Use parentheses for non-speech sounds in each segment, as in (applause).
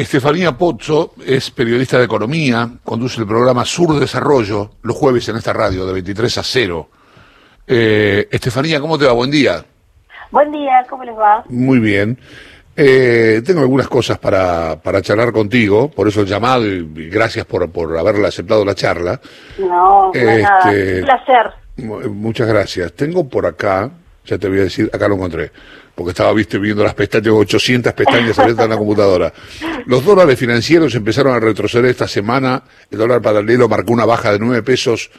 Estefanía Pozzo es periodista de economía, conduce el programa Sur Desarrollo los jueves en esta radio de 23 a 0. Eh, Estefanía, ¿cómo te va? Buen día. Buen día, ¿cómo les va? Muy bien. Eh, tengo algunas cosas para, para charlar contigo, por eso el llamado y, gracias por, por haberle aceptado la charla. No, no nada. Este, un placer. Muchas gracias. Tengo por acá, ya te voy a decir, acá lo encontré porque estaba viste viendo las pestañas, tengo 800 pestañas abiertas en la computadora. Los dólares financieros empezaron a retroceder esta semana, el dólar paralelo marcó una baja de 9 pesos,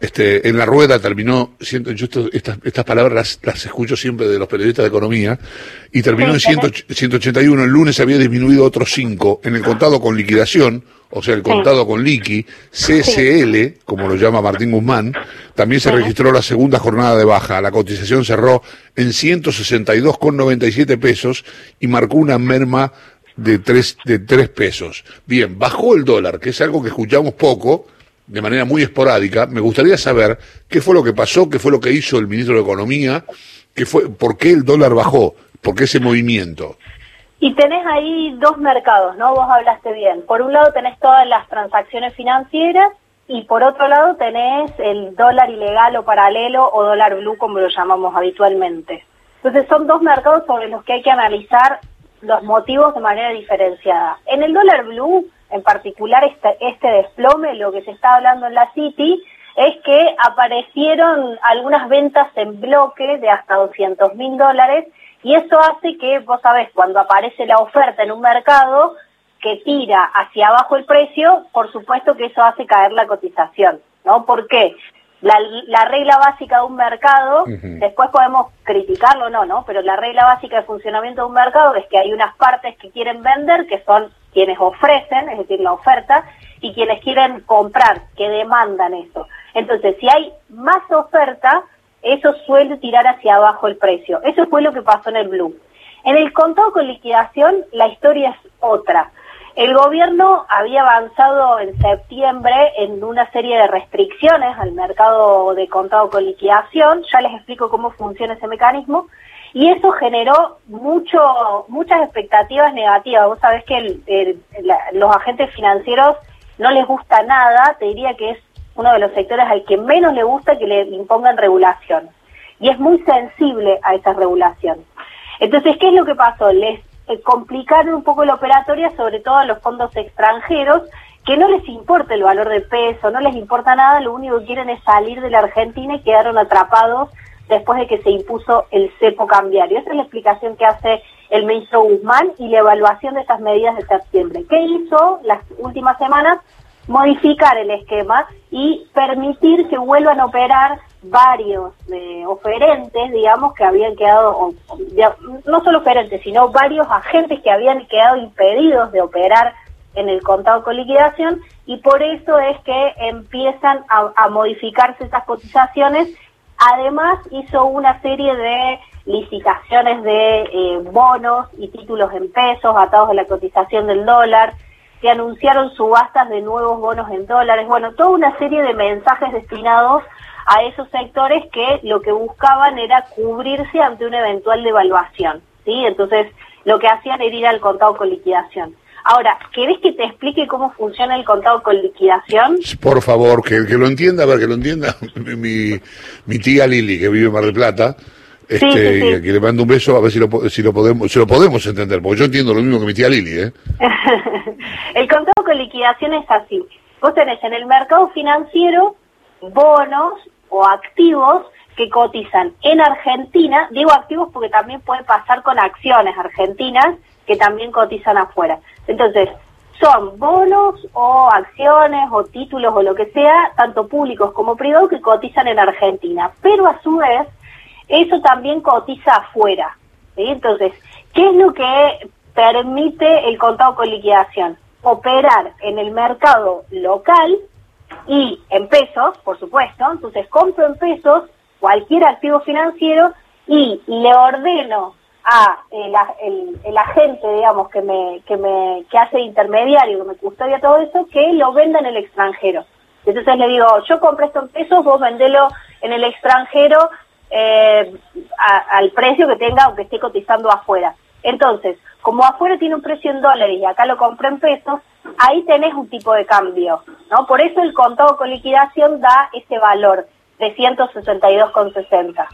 este, en la rueda terminó, siento, yo estas, estas palabras las, escucho siempre de los periodistas de economía, y terminó en 181, el lunes había disminuido otros 5, en el contado con liquidación, o sea, el contado con liqui, CSL, como lo llama Martín Guzmán, también se registró la segunda jornada de baja. La cotización cerró en 162,97 pesos y marcó una merma de 3, de 3 pesos. Bien, bajó el dólar, que es algo que escuchamos poco, de manera muy esporádica. Me gustaría saber qué fue lo que pasó, qué fue lo que hizo el ministro de Economía, qué fue, por qué el dólar bajó, por qué ese movimiento. Y tenés ahí dos mercados, ¿no? Vos hablaste bien. Por un lado tenés todas las transacciones financieras y por otro lado tenés el dólar ilegal o paralelo o dólar blue como lo llamamos habitualmente. Entonces son dos mercados sobre los que hay que analizar los motivos de manera diferenciada. En el dólar blue, en particular este, este desplome, lo que se está hablando en la City, es que aparecieron algunas ventas en bloque de hasta 200 mil dólares y eso hace que, vos sabés, cuando aparece la oferta en un mercado que tira hacia abajo el precio, por supuesto que eso hace caer la cotización, ¿no? ¿Por qué? La, regla básica de un mercado, después podemos criticarlo o no, ¿no? Pero la regla básica de funcionamiento de un mercado es que hay unas partes que quieren vender, que son quienes ofrecen, es decir, la oferta, y quienes quieren comprar, que demandan eso. Entonces, si hay más oferta, eso suele tirar hacia abajo el precio. Eso fue lo que pasó en el Blue. En el contado con liquidación, la historia es otra. El gobierno había avanzado en septiembre en una serie de restricciones al mercado de contado con liquidación. Ya les explico cómo funciona ese mecanismo. Y eso generó mucho, muchas expectativas negativas. Vos sabés que los agentes financieros no les gusta nada, te diría que es uno de los sectores al que menos le gusta que le impongan regulación. Y es muy sensible a esa regulación. Entonces, ¿qué es lo que pasó? Les eh, complicaron un poco la operatoria, sobre todo a los fondos extranjeros, que no les importa el valor de peso, no les importa nada, lo único que quieren es salir de la Argentina y quedaron atrapados después de que se impuso el cepo cambiario. Esa es la explicación que hace el ministro Guzmán y la evaluación de estas medidas de septiembre. ¿Qué hizo las últimas semanas? modificar el esquema y permitir que vuelvan a operar varios eh, oferentes, digamos, que habían quedado, no solo oferentes, sino varios agentes que habían quedado impedidos de operar en el contado con liquidación y por eso es que empiezan a, modificarse estas cotizaciones. Además hizo una serie de licitaciones de eh, bonos y títulos en pesos atados a la cotización del dólar, se anunciaron subastas de nuevos bonos en dólares, bueno, toda una serie de mensajes destinados a esos sectores que lo que buscaban era cubrirse ante una eventual devaluación, ¿sí? Entonces, lo que hacían era ir al contado con liquidación. Ahora, ¿querés que te explique cómo funciona el contado con liquidación? Por favor, que, que lo entienda, para que lo entienda (laughs) mi, mi tía Lili, que vive en Mar del Plata, este, que le mando un beso a ver si lo, si lo podemos si lo podemos entender, porque yo entiendo lo mismo que mi tía Lili. ¿eh? (laughs) el contado con liquidación es así. Vos tenés en el mercado financiero bonos o activos que cotizan en Argentina, digo activos porque también puede pasar con acciones argentinas que también cotizan afuera. Entonces, son bonos o acciones o títulos o lo que sea, tanto públicos como privados, que cotizan en Argentina. Pero a su vez, eso también cotiza afuera. Entonces, ¿qué es lo que permite el contado con liquidación? Operar en el mercado local y en pesos, por supuesto. Entonces, compro en pesos cualquier activo financiero y le ordeno a el, agente, digamos, que me, que me que hace intermediario, que me custodia todo eso, que lo venda en el extranjero. Entonces le digo, yo compré esto en pesos, vos vendelo en el extranjero eh, al precio que tenga aunque esté cotizando afuera. Entonces, como afuera tiene un precio en dólares y acá lo compré en pesos, ahí tenés un tipo de cambio, ¿no? Por eso el contado con liquidación da ese valor de 162,60.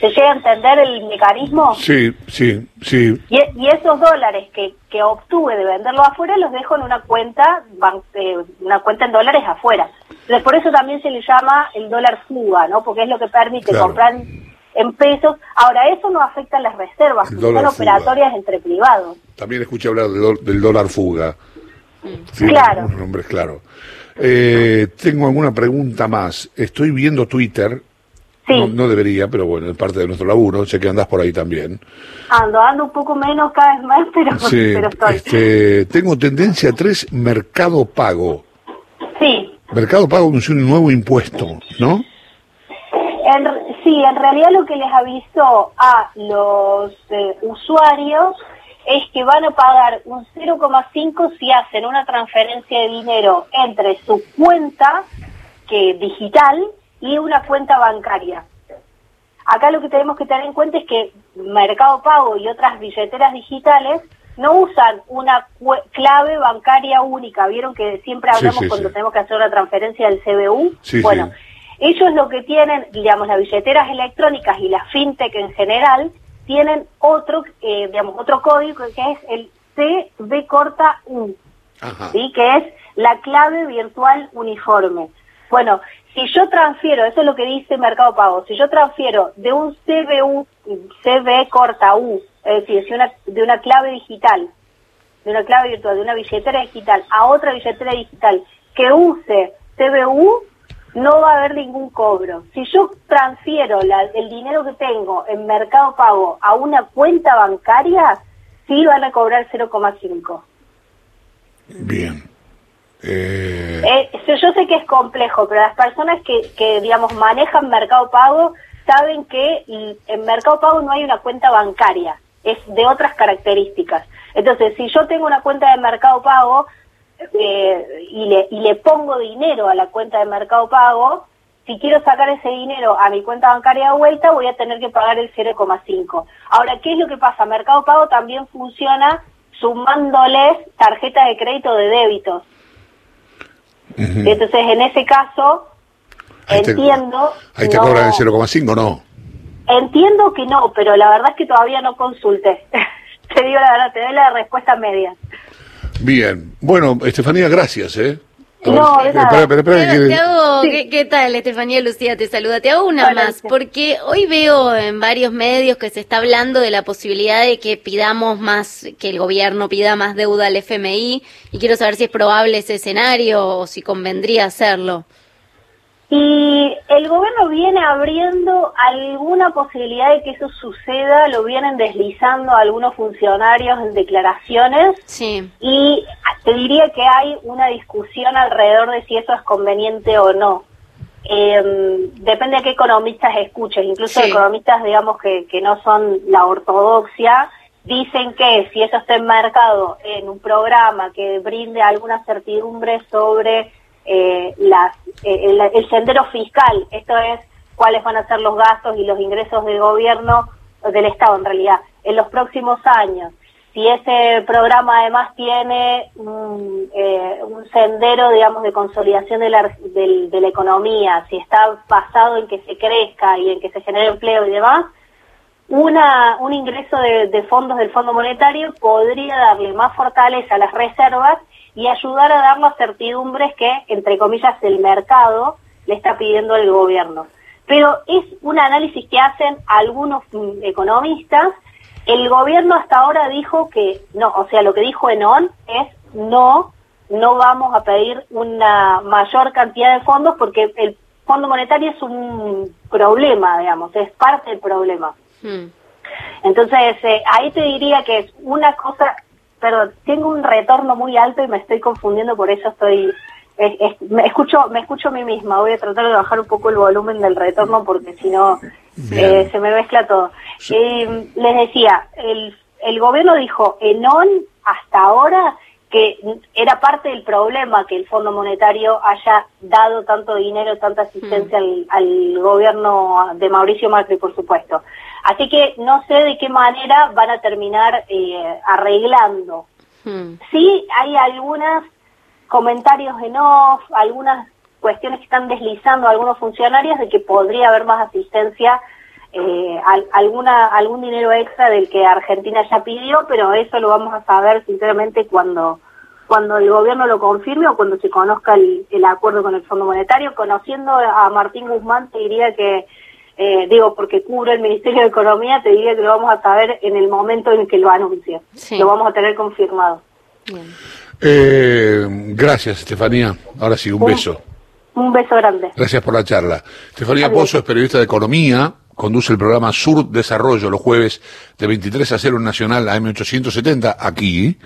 ¿Se llega a entender el mecanismo? Sí, sí, sí. Y, esos dólares que, que obtuve de venderlo afuera los dejo en una cuenta, eh, una cuenta en dólares afuera. Entonces, por eso también se le llama el dólar fuga, ¿no? Porque es lo que permite comprar en pesos. Ahora, eso no afecta a las reservas, son operatorias entre privados. También escuché hablar del dólar fuga. Claro. Un nombre claro. Eh, tengo alguna pregunta más. Estoy viendo Twitter no, debería, pero bueno, es parte de nuestro laburo. Sé que andás por ahí también. Ando, ando un poco menos cada vez más, (laughs) pero, sí, estoy. Este, tengo tendencia 3, Mercado Pago. Sí. Mercado Pago anunció un nuevo impuesto, ¿no? sí, en realidad lo que les avisó a los eh, usuarios es que van a pagar un 0,5 si hacen una transferencia de dinero entre su cuenta que digital y una cuenta bancaria. Acá lo que tenemos que tener en cuenta es que Mercado Pago y otras billeteras digitales no usan una clave bancaria única. Vieron que siempre hablamos cuando tenemos que hacer una transferencia del CBU. bueno, ellos lo que tienen, digamos, las billeteras electrónicas y las fintech en general tienen otro, eh, digamos, otro código que es el CB corta U, ¿sí? que es la clave virtual uniforme. Bueno, si yo transfiero, eso es lo que dice Mercado Pago, si yo transfiero de un CBU, CB corta U, es decir, de una, de una clave digital, de una clave virtual, de una billetera digital a otra billetera digital que use CBU, no va a haber ningún cobro. Si yo transfiero el dinero que tengo en Mercado Pago a una cuenta bancaria, sí van a cobrar 0,5. Bien. Eh... Eh, yo sé que es complejo, pero las personas que, que, digamos, manejan Mercado Pago saben que en Mercado Pago no hay una cuenta bancaria, es de otras características. Entonces, si yo tengo una cuenta de Mercado Pago eh, y, le, y le pongo dinero a la cuenta de Mercado Pago, si quiero sacar ese dinero a mi cuenta bancaria de vuelta, voy a tener que pagar el 0,5. Ahora, ¿qué es lo que pasa? Mercado Pago también funciona sumándoles tarjeta de crédito de débitos. Entonces, en ese caso, entiendo... ahí te cobran el 0,5, ¿no? Entiendo que no, pero la verdad es que todavía no consulté. (laughs) te digo la verdad, te doy la respuesta media. Bien. Bueno, Estefanía, gracias, ¿eh? No, espera, espera, espera, ¿qué, tal, Estefanía Lucía? Te saluda. Te hago una más, porque hoy veo en varios medios que se está hablando de la posibilidad de que pidamos más, que el gobierno pida más deuda al FMI, y quiero saber si es probable ese escenario o si convendría hacerlo. Y el gobierno viene abriendo alguna posibilidad de que eso suceda, lo vienen deslizando algunos funcionarios en declaraciones. Sí. Y te diría que hay una discusión alrededor de si eso es conveniente o no. Eh, depende de qué economistas escuches, incluso economistas, digamos, que, que no son la ortodoxia, dicen que si eso está enmarcado en un programa que brinde alguna certidumbre sobre eh, las, eh, el, sendero fiscal, esto es cuáles van a ser los gastos y los ingresos del gobierno, del Estado en realidad, en los próximos años. Si ese programa además tiene un, eh, un sendero, digamos, de consolidación de la, de, la economía, si está basado en que se crezca y en que se genere empleo y demás, una, un ingreso de, de fondos del Fondo Monetario podría darle más fortaleza a las reservas y ayudar a dar las certidumbres que, entre comillas, el mercado le está pidiendo al gobierno. Pero es un análisis que hacen algunos mm, economistas. El gobierno hasta ahora dijo que no, o sea, lo que dijo Enon es no, no vamos a pedir una mayor cantidad de fondos porque el Fondo Monetario es un problema, digamos, es parte del problema. Hmm. Entonces, eh, ahí te diría que es una cosa pero tengo un retorno muy alto y me estoy confundiendo, por eso estoy me escucho me escucho a mí misma. Voy a tratar de bajar un poco el volumen del retorno porque si no eh, se me mezcla todo. Eh, les decía, el, el gobierno dijo, Enon hasta ahora que era parte del problema que el Fondo Monetario haya dado tanto dinero, tanta asistencia al, al, gobierno de Mauricio Macri, por supuesto. Así que no sé de qué manera van a terminar eh, arreglando. Sí, hay algunos comentarios en off, algunas cuestiones que están deslizando algunos funcionarios de que podría haber más asistencia eh, alguna algún dinero extra del que Argentina ya pidió, pero eso lo vamos a saber sinceramente cuando cuando el gobierno lo confirme o cuando se conozca el, acuerdo con el Fondo Monetario. Conociendo a Martín Guzmán, te diría que, eh, digo, porque cubre el Ministerio de Economía, te diría que lo vamos a saber en el momento en que lo anuncie. Lo vamos a tener confirmado. Eh, gracias, Estefanía. Ahora sí, un, beso. Un beso grande. Gracias por la charla. Estefanía Pozo es periodista de Economía conduce el programa Sur Desarrollo los jueves de 23 a 0 Nacional AM870 aquí